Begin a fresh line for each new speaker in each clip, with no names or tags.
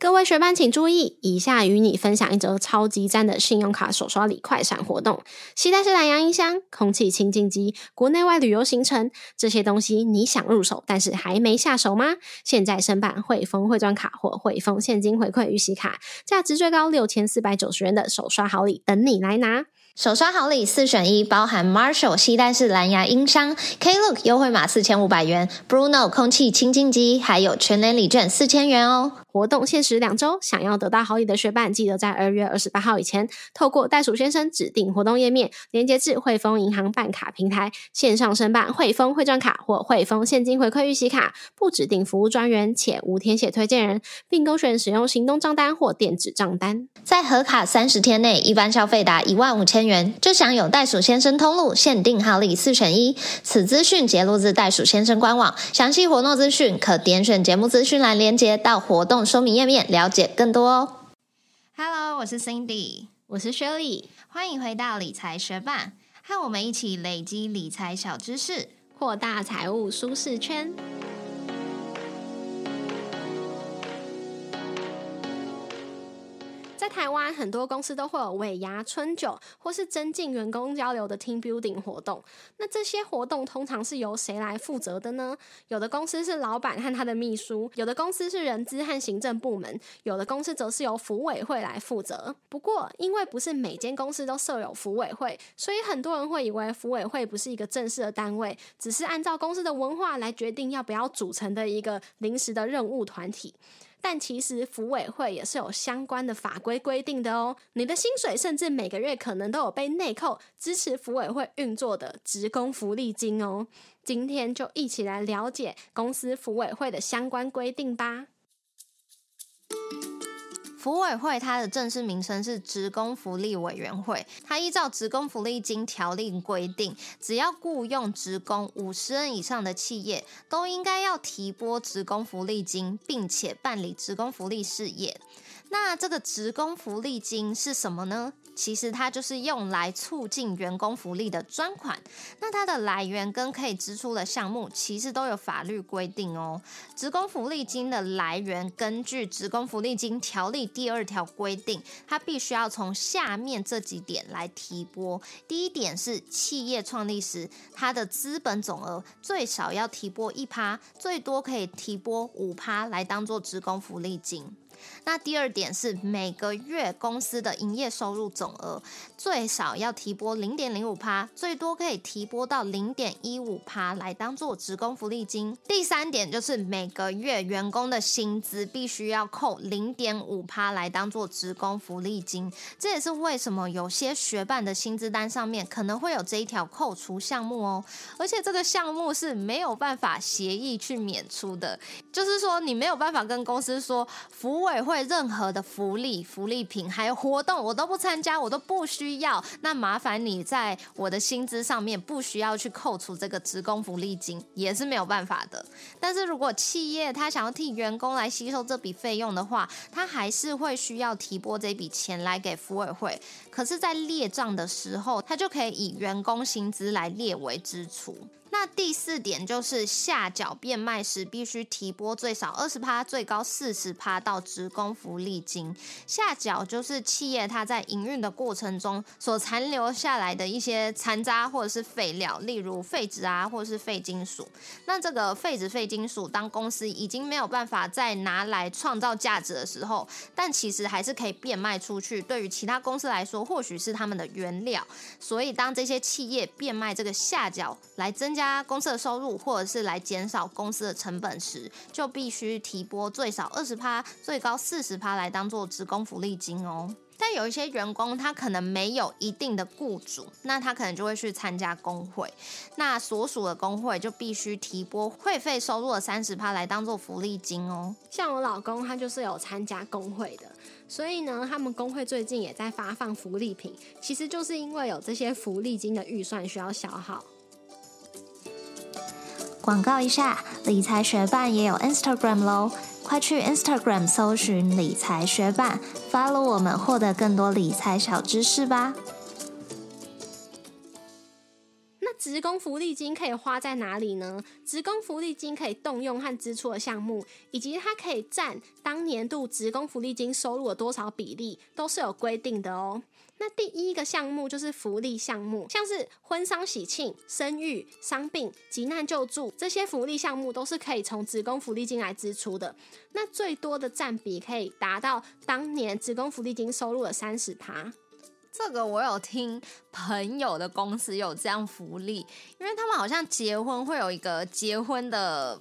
各位学伴请注意，以下与你分享一则超级赞的信用卡手刷礼快闪活动。期待是蓝牙音箱、空气清净机、国内外旅游行程这些东西，你想入手但是还没下手吗？现在申办汇丰汇赚卡或汇丰现金回馈预习卡，价值最高六千四百九十元的手刷好礼等你来拿。
手刷好礼四选一，包含 Marshall 吸带式蓝牙音箱、Klook 优惠码四千五百元、Bruno 空气清净机，还有全年礼券四千元哦。
活动限时两周，想要得到好礼的学伴，记得在二月二十八号以前，透过袋鼠先生指定活动页面，连接至汇丰银行办卡平台，线上申办汇丰汇赚卡或汇丰现金回馈预习卡，不指定服务专员，且无填写推荐人，并勾选使用行动账单或电子账单。
在核卡三十天内，一般消费达一万五千元，就享有袋鼠先生通路限定好礼四选一。此资讯节录自袋鼠先生官网，详细活动资讯可点选节目资讯栏连接到活动说明页面了解更多哦。
Hello，我是 Cindy，
我是 Shirley，
欢迎回到理财学霸，和我们一起累积理财小知识。
扩大财务舒适圈。在台湾，很多公司都会有尾牙、春酒，或是增进员工交流的 team building 活动。那这些活动通常是由谁来负责的呢？有的公司是老板和他的秘书，有的公司是人资和行政部门，有的公司则是由服委会来负责。不过，因为不是每间公司都设有服委会，所以很多人会以为服委会不是一个正式的单位，只是按照公司的文化来决定要不要组成的一个临时的任务团体。但其实服委会也是有相关的法规规定的哦。你的薪水甚至每个月可能都有被内扣支持服委会运作的职工福利金哦。今天就一起来了解公司服委会的相关规定吧。
服委会它的正式名称是职工福利委员会，它依照职工福利金条例规定，只要雇佣职工五十人以上的企业，都应该要提拨职工福利金，并且办理职工福利事业。那这个职工福利金是什么呢？其实它就是用来促进员工福利的专款。那它的来源跟可以支出的项目，其实都有法律规定哦。职工福利金的来源，根据《职工福利金条例》第二条规定，它必须要从下面这几点来提拨。第一点是企业创立时，它的资本总额最少要提拨一趴，最多可以提拨五趴来当做职工福利金。那第二点是每个月公司的营业收入总额最少要提拨零点零五趴，最多可以提拨到零点一五趴来当做职工福利金。第三点就是每个月员工的薪资必须要扣零点五趴来当做职工福利金。这也是为什么有些学办的薪资单上面可能会有这一条扣除项目哦，而且这个项目是没有办法协议去免除的，就是说你没有办法跟公司说服务委会任何的福利、福利品还有活动我都不参加，我都不需要。那麻烦你在我的薪资上面不需要去扣除这个职工福利金，也是没有办法的。但是如果企业他想要替员工来吸收这笔费用的话，他还是会需要提拨这笔钱来给福委会。可是，在列账的时候，他就可以以员工薪资来列为支出。那第四点就是下脚变卖时必须提拨最少二十趴，最高四十趴到职工福利金。下脚就是企业它在营运的过程中所残留下来的一些残渣或者是废料，例如废纸啊，或者是废金属。那这个废纸、废金属，当公司已经没有办法再拿来创造价值的时候，但其实还是可以变卖出去。对于其他公司来说，或许是他们的原料。所以当这些企业变卖这个下脚来增加加公司的收入，或者是来减少公司的成本时，就必须提拨最少二十趴，最高四十趴来当做职工福利金哦。但有一些员工他可能没有一定的雇主，那他可能就会去参加工会，那所属的工会就必须提拨会费收入的三十趴来当做福利金哦。
像我老公，他就是有参加工会的，所以呢，他们工会最近也在发放福利品，其实就是因为有这些福利金的预算需要消耗。
广告一下，理财学伴也有 Instagram 喽，快去 Instagram 搜寻理财学伴，follow 我们，获得更多理财小知识吧。
那职工福利金可以花在哪里呢？职工福利金可以动用和支出的项目，以及它可以占当年度职工福利金收入的多少比例，都是有规定的哦。那第一个项目就是福利项目，像是婚丧喜庆、生育、伤病、急难救助这些福利项目，都是可以从职工福利金来支出的。那最多的占比可以达到当年职工福利金收入的三十趴。
这个我有听朋友的公司有这样福利，因为他们好像结婚会有一个结婚的。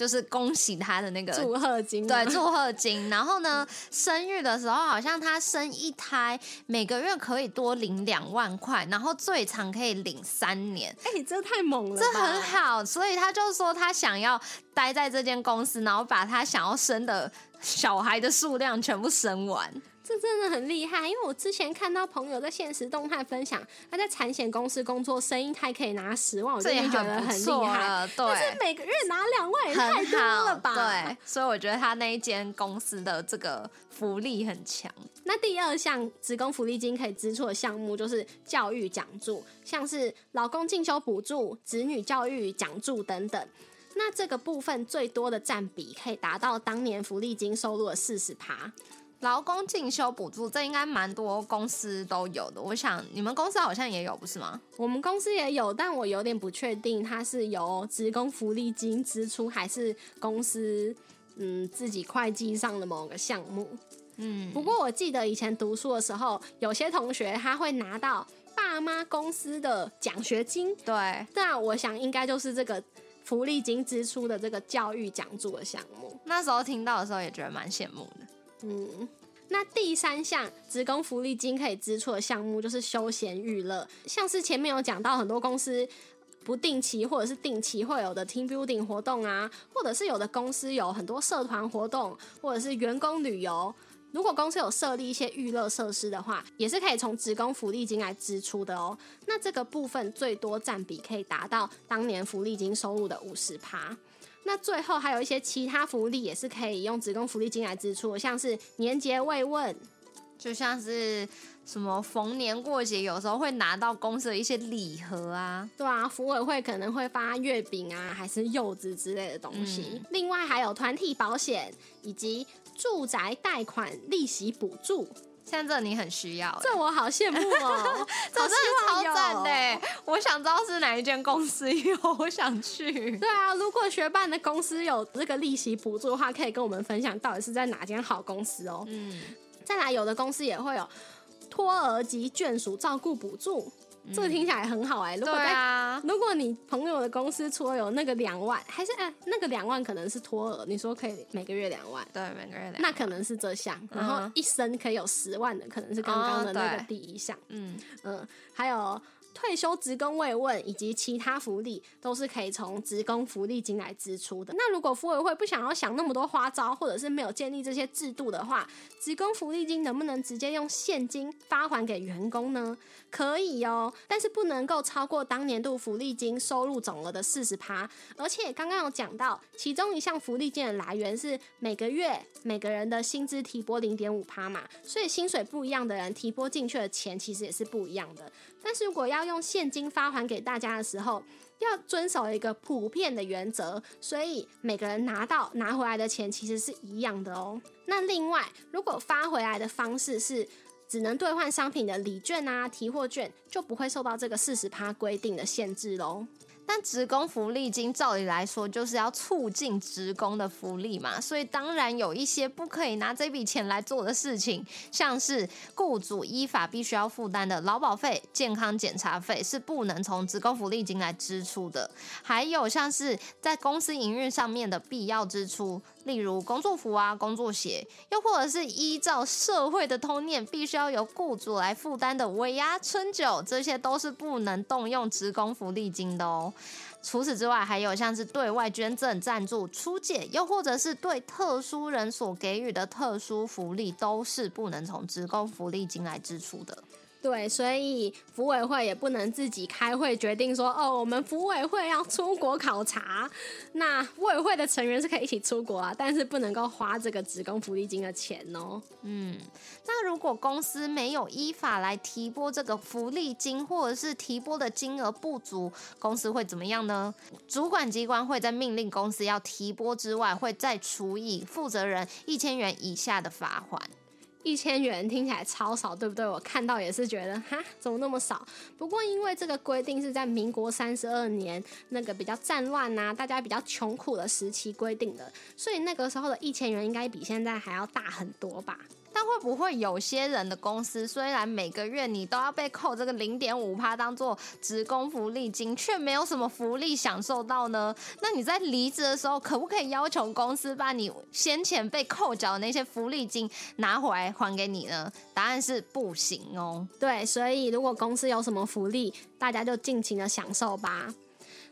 就是恭喜他的那个
祝贺金，
对祝贺金。然后呢，生育的时候好像他生一胎，每个月可以多领两万块，然后最长可以领三年。
哎，这太猛了，
这很好。所以他就说他想要待在这间公司，然后把他想要生的小孩的数量全部生完。
这真的很厉害，因为我之前看到朋友在现实动态分享，他在产险公司工作，生意还可以拿十万，我就觉得很厉害。
对，但
是每个月拿两万也太多了吧？
对，所以我觉得他那一间公司的这个福利很强。
那第二项职工福利金可以支出的项目就是教育奖助，像是老公进修补助、子女教育奖助等等。那这个部分最多的占比可以达到当年福利金收入的四十趴。
劳工进修补助，这应该蛮多公司都有的。我想你们公司好像也有，不是吗？
我们公司也有，但我有点不确定，它是由职工福利金支出，还是公司嗯自己会计上的某个项目。嗯，不过我记得以前读书的时候，有些同学他会拿到爸妈公司的奖学金。
对，
那我想应该就是这个福利金支出的这个教育奖助的项目。
那时候听到的时候也觉得蛮羡慕的。
嗯，那第三项职工福利金可以支出的项目就是休闲娱乐，像是前面有讲到很多公司不定期或者是定期会有的 team building 活动啊，或者是有的公司有很多社团活动，或者是员工旅游，如果公司有设立一些娱乐设施的话，也是可以从职工福利金来支出的哦。那这个部分最多占比可以达到当年福利金收入的五十趴。那最后还有一些其他福利也是可以用职工福利金来支出，像是年节慰问，
就像是什么逢年过节，有时候会拿到公司的一些礼盒啊，
对啊，服委会可能会发月饼啊，还是柚子之类的东西。另外还有团体保险以及住宅贷款利息补助。
现在这你很需要，
这我好羡慕哦，
这真的超赞的！我想知道是哪一间公司有，我想去。
对啊，如果学办的公司有这个利息补助的话，可以跟我们分享到底是在哪间好公司哦。嗯，再来，有的公司也会有托儿及眷属照顾补助。这个听起来很好哎，如果
在
如果你朋友的公司除了有那个两万，还是哎那个两万可能是托儿，你说可以每个月两万，
对，每个月两，
那可能是这项，然后一生可以有十万的，可能是刚刚的那个第一项，嗯嗯，还有。退休职工慰问以及其他福利都是可以从职工福利金来支出的。那如果服委会不想要想那么多花招，或者是没有建立这些制度的话，职工福利金能不能直接用现金发还给员工呢？可以哦，但是不能够超过当年度福利金收入总额的四十趴。而且刚刚有讲到，其中一项福利金的来源是每个月每个人的薪资提拨零点五趴嘛，所以薪水不一样的人提拨进去的钱其实也是不一样的。但是如果要用现金发还给大家的时候，要遵守一个普遍的原则，所以每个人拿到拿回来的钱其实是一样的哦。那另外，如果发回来的方式是只能兑换商品的礼券啊、提货券，就不会受到这个四十趴规定的限制喽。
但职工福利金照理来说就是要促进职工的福利嘛，所以当然有一些不可以拿这笔钱来做的事情，像是雇主依法必须要负担的劳保费、健康检查费是不能从职工福利金来支出的，还有像是在公司营运上面的必要支出。例如工作服啊、工作鞋，又或者是依照社会的通念，必须要由雇主来负担的尾牙春酒，这些都是不能动用职工福利金的哦。除此之外，还有像是对外捐赠、赞助、出借，又或者是对特殊人所给予的特殊福利，都是不能从职工福利金来支出的。
对，所以服委会也不能自己开会决定说，哦，我们服委会要出国考察。那服委会的成员是可以一起出国啊，但是不能够花这个职工福利金的钱哦。
嗯，那如果公司没有依法来提拨这个福利金，或者是提拨的金额不足，公司会怎么样呢？主管机关会在命令公司要提拨之外，会再处以负责人一千元以下的罚款。
一千元听起来超少，对不对？我看到也是觉得，哈，怎么那么少？不过因为这个规定是在民国三十二年那个比较战乱呐，大家比较穷苦的时期规定的，所以那个时候的一千元应该比现在还要大很多吧。
但会不会有些人的公司，虽然每个月你都要被扣这个零点五趴当做职工福利金，却没有什么福利享受到呢？那你在离职的时候，可不可以要求公司把你先前被扣缴的那些福利金拿回来还给你呢？答案是不行哦。
对，所以如果公司有什么福利，大家就尽情的享受吧。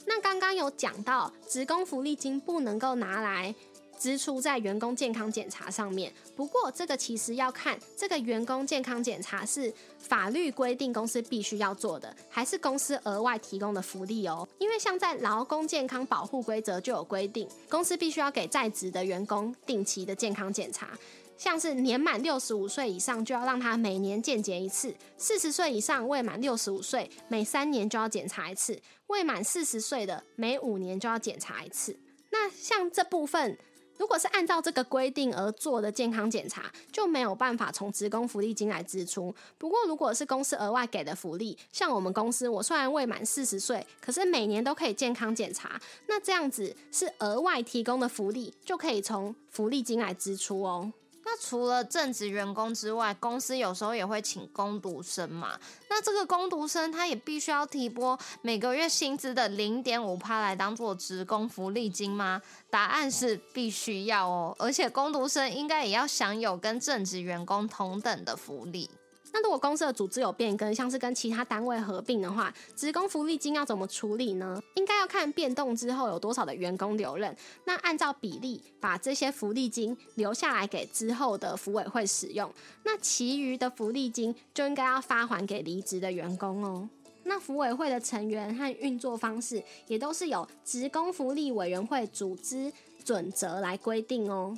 那刚刚有讲到，职工福利金不能够拿来。支出在员工健康检查上面，不过这个其实要看这个员工健康检查是法律规定公司必须要做的，还是公司额外提供的福利哦。因为像在劳工健康保护规则就有规定，公司必须要给在职的员工定期的健康检查，像是年满六十五岁以上就要让他每年健检一次，四十岁以上未满六十五岁每三年就要检查一次，未满四十岁的每五年就要检查一次。那像这部分。如果是按照这个规定而做的健康检查，就没有办法从职工福利金来支出。不过，如果是公司额外给的福利，像我们公司，我虽然未满四十岁，可是每年都可以健康检查，那这样子是额外提供的福利，就可以从福利金来支出哦。
那除了正职员工之外，公司有时候也会请工读生嘛。那这个工读生他也必须要提拨每个月薪资的零点五趴来当做职工福利金吗？答案是必须要哦，而且工读生应该也要享有跟正职员工同等的福利。
那如果公司的组织有变更，像是跟其他单位合并的话，职工福利金要怎么处理呢？应该要看变动之后有多少的员工留任，那按照比例把这些福利金留下来给之后的福委会使用，那其余的福利金就应该要发还给离职的员工哦。那福委会的成员和运作方式也都是由职工福利委员会组织准则来规定哦。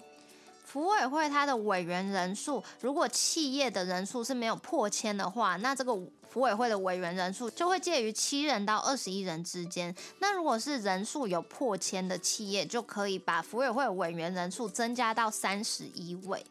福委会它的委员人数，如果企业的人数是没有破千的话，那这个福委会的委员人数就会介于七人到二十一人之间。那如果是人数有破千的企业，就可以把福委会委员人数增加到三十一位。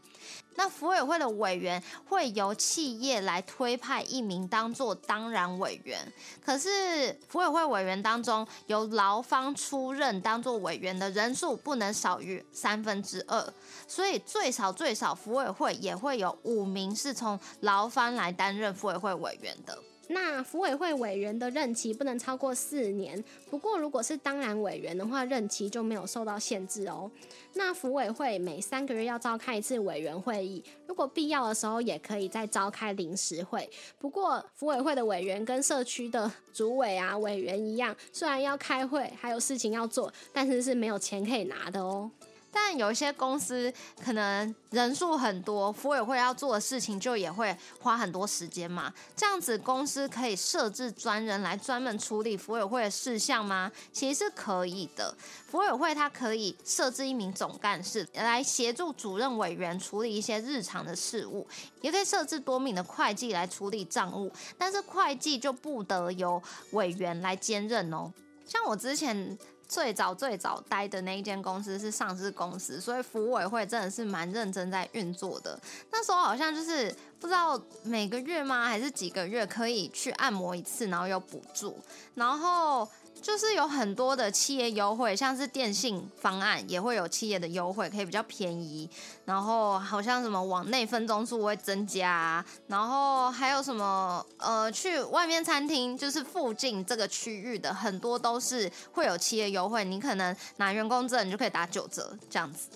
那福委会的委员会由企业来推派一名当做当然委员，可是福委会委员当中由劳方出任当做委员的人数不能少于三分之二，所以最少最少福委会也会有五名是从劳方来担任福委会委员的。
那福委会委员的任期不能超过四年，不过如果是当然委员的话，任期就没有受到限制哦。那福委会每三个月要召开一次委员会议，如果必要的时候也可以再召开临时会。不过福委会的委员跟社区的主委啊委员一样，虽然要开会，还有事情要做，但是是没有钱可以拿的哦。
但有一些公司可能人数很多，服委会要做的事情就也会花很多时间嘛。这样子公司可以设置专人来专门处理服委会的事项吗？其实是可以的。服委会它可以设置一名总干事来协助主任委员处理一些日常的事务，也可以设置多名的会计来处理账务。但是会计就不得由委员来兼任哦。像我之前。最早最早待的那一间公司是上市公司，所以服委会真的是蛮认真在运作的。那时候好像就是不知道每个月吗，还是几个月可以去按摩一次，然后有补助，然后。就是有很多的企业优惠，像是电信方案也会有企业的优惠，可以比较便宜。然后好像什么往内分钟数会增加，然后还有什么呃，去外面餐厅，就是附近这个区域的很多都是会有企业优惠，你可能拿员工证你就可以打九折这样子。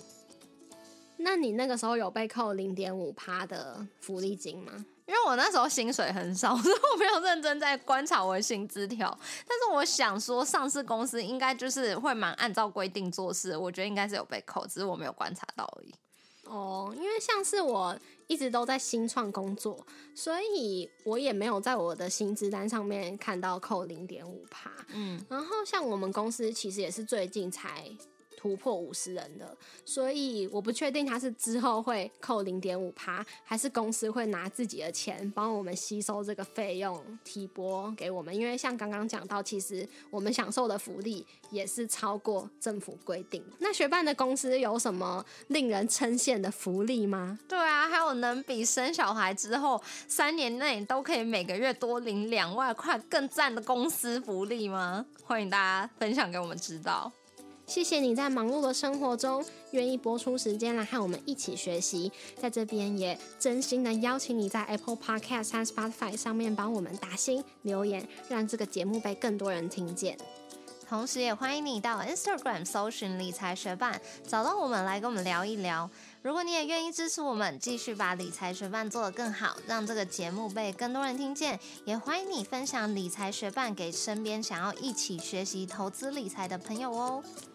那你那个时候有被扣零点五趴的福利金吗？
因为我那时候薪水很少，所以我没有认真在观察我的薪资条。但是我想说，上市公司应该就是会蛮按照规定做事，我觉得应该是有被扣，只是我没有观察到而已。
哦，因为像是我一直都在新创工作，所以我也没有在我的薪资单上面看到扣零点五趴。
嗯，
然后像我们公司其实也是最近才突破五十人的，所以我不确定他是之后会扣零点五趴，还是公司会拿自己的钱帮我们吸收这个费用提拨给我们。因为像刚刚讲到，其实我们享受的福利也是超过政府规定。那学办的公司有什么令人称羡的福利吗？
对啊，还有能比生小孩之后三年内都可以每个月多领两万块更赞的公司福利吗？欢迎大家分享给我们知道。
谢谢你在忙碌的生活中愿意播出时间来和我们一起学习，在这边也真心的邀请你在 Apple Podcast 和 Spotify 上面帮我们打新留言，让这个节目被更多人听见。
同时，也欢迎你到 Instagram 搜寻理财学伴，找到我们来跟我们聊一聊。如果你也愿意支持我们，继续把理财学伴做得更好，让这个节目被更多人听见，也欢迎你分享理财学伴给身边想要一起学习投资理财的朋友哦。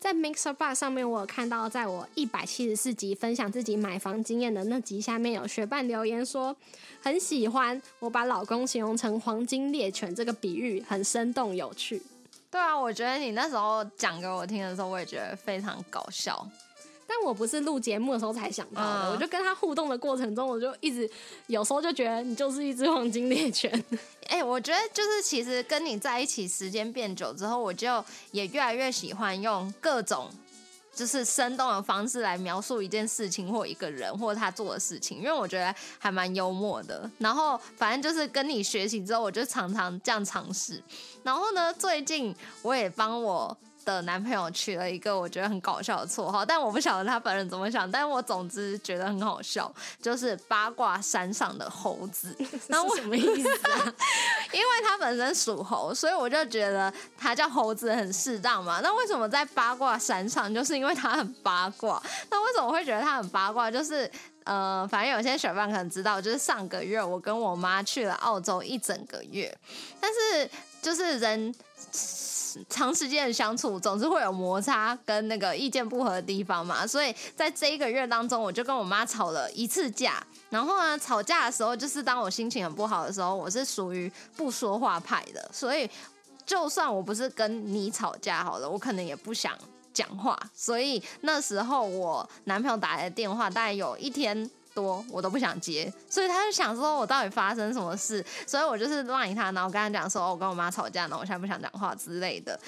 在 Mixer Bar 上面，我有看到，在我一百七十四集分享自己买房经验的那集下面，有学伴留言说很喜欢我把老公形容成黄金猎犬这个比喻，很生动有趣。
对啊，我觉得你那时候讲给我听的时候，我也觉得非常搞笑。
但我不是录节目的时候才想到的，
嗯
我就跟他互动的过程中，我就一直有时候就觉得你就是一只黄金猎犬。
哎、我觉得就是其实跟你在一起时间变久之后，我就也越来越喜欢用各种就是生动的方式来描述一件事情或一个人或他做的事情，因为我觉得还蛮幽默的。然后反正就是跟你学习之后，我就常常这样尝试。然后呢，最近我也帮我。的男朋友取了一个我觉得很搞笑的绰号，但我不晓得他本人怎么想，但我总之觉得很好笑，就是八卦山上的猴子。然后我
什么意思啊？
因为他本身属猴，所以我就觉得他叫猴子很适当嘛。那为什么在八卦山上？就是因为他很八卦。那为什么会觉得他很八卦？就是呃，反正有些小伴可能知道，就是上个月我跟我妈去了澳洲一整个月，但是就是人。长时间的相处，总是会有摩擦跟那个意见不合的地方嘛，所以在这一个月当中，我就跟我妈吵了一次架。然后呢，吵架的时候，就是当我心情很不好的时候，我是属于不说话派的，所以就算我不是跟你吵架好了，我可能也不想讲话。所以那时候我男朋友打来的电话，大概有一天。多我都不想接，所以他就想说我到底发生什么事，所以我就是赖他，然后跟他讲说，哦我跟我妈吵架，然后我现在不想讲话之类的。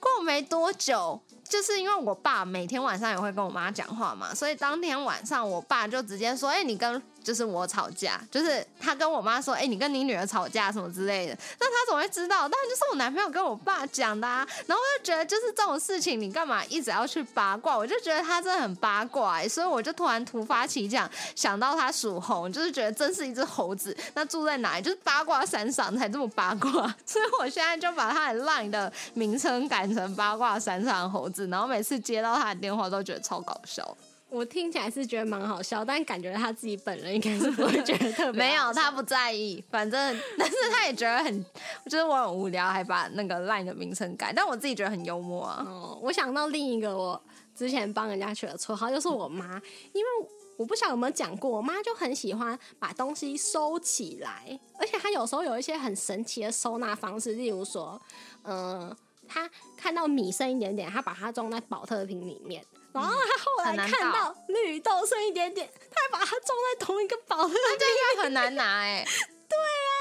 过没多久，就是因为我爸每天晚上也会跟我妈讲话嘛，所以当天晚上我爸就直接说：“哎、你跟就是我吵架，就是他跟我妈说：‘哎、你跟你女儿吵架什么之类的。’那他怎么会知道？当然就是我男朋友跟我爸讲的啊。然后我就觉得，就是这种事情，你干嘛一直要去八卦？我就觉得他真的很八卦、欸，所以我就突然突发奇想，想到他属猴，就是觉得真是一只猴子。那住在哪里？就是八卦山上才这么八卦，所以我现在就把他的 LINE 的名称改成八卦山上猴子，然后每次接到他的电话都觉得超搞笑。
我听起来是觉得蛮好笑，但感觉他自己本人应该是不会觉得特别
没有，他不在意，反正但是他也觉得很，就是我很无聊，还把那个 LINE 的名称改，但我自己觉得很幽默啊。
哦，我想到另一个我之前帮人家取的绰号，就是我妈，因为我不晓得有没有讲过，我妈就很喜欢把东西收起来，而且她有时候有一些很神奇的收纳方式，例如说，嗯、她看到米剩一点点，她把它装在保特瓶里面。然后他后来看到绿豆剩一点点，他还把它装在同一个包，那就，
应该很难拿哎、对啊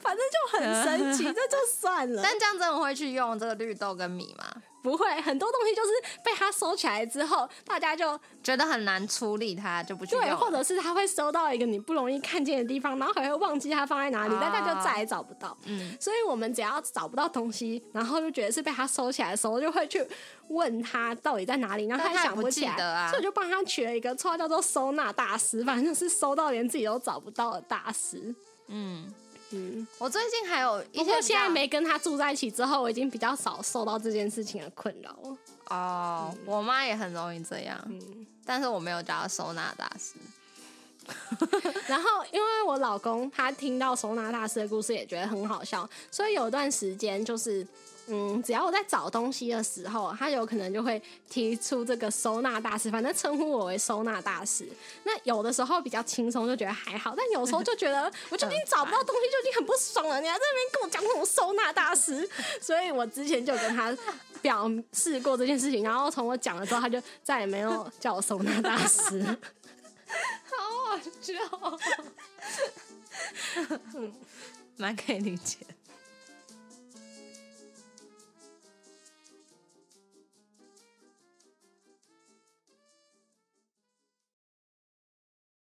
反正就很神奇，这就算了。
但这样真的会去用这个绿豆跟米吗？
不会，很多东西就是被他收起来之后，大家就
觉得很难处理它，就不去用
对，或者是他会收到一个你不容易看见的地方，然后还会忘记它放在哪里，
啊。
但他就再也找不到。
嗯，
所以我们只要找不到东西，然后就觉得是被他收起来的时候，就会去问他到底在哪里，然后他
但他也不
起来，所以我就帮他取了一个绰号叫做“收纳大师”，反正就是收到连自己都找不到的大师。
嗯，
嗯，
我最近还有一
不过
些比较
现在没跟他住在一起之后，我已经比较少受到这件事情的困扰了。
哦，我妈也很容易这样，
嗯，
但是我没有叫她收纳大师。
然后因为我老公他听到收纳大师的故事也觉得很好笑，所以有一段时间就是。嗯，只要我在找东西的时候，他有可能就会提出这个收纳大师，反正称呼我为收纳大师。那有的时候比较轻松，就觉得还好；但有时候就觉得，我就已经找不到东西，就已经很不爽了。你还在那边跟我讲什么收纳大师？所以我之前就跟他表示过这件事情，然后从我讲了之后，他就再也没有叫我收纳大师。
好笑，蛮可以理解。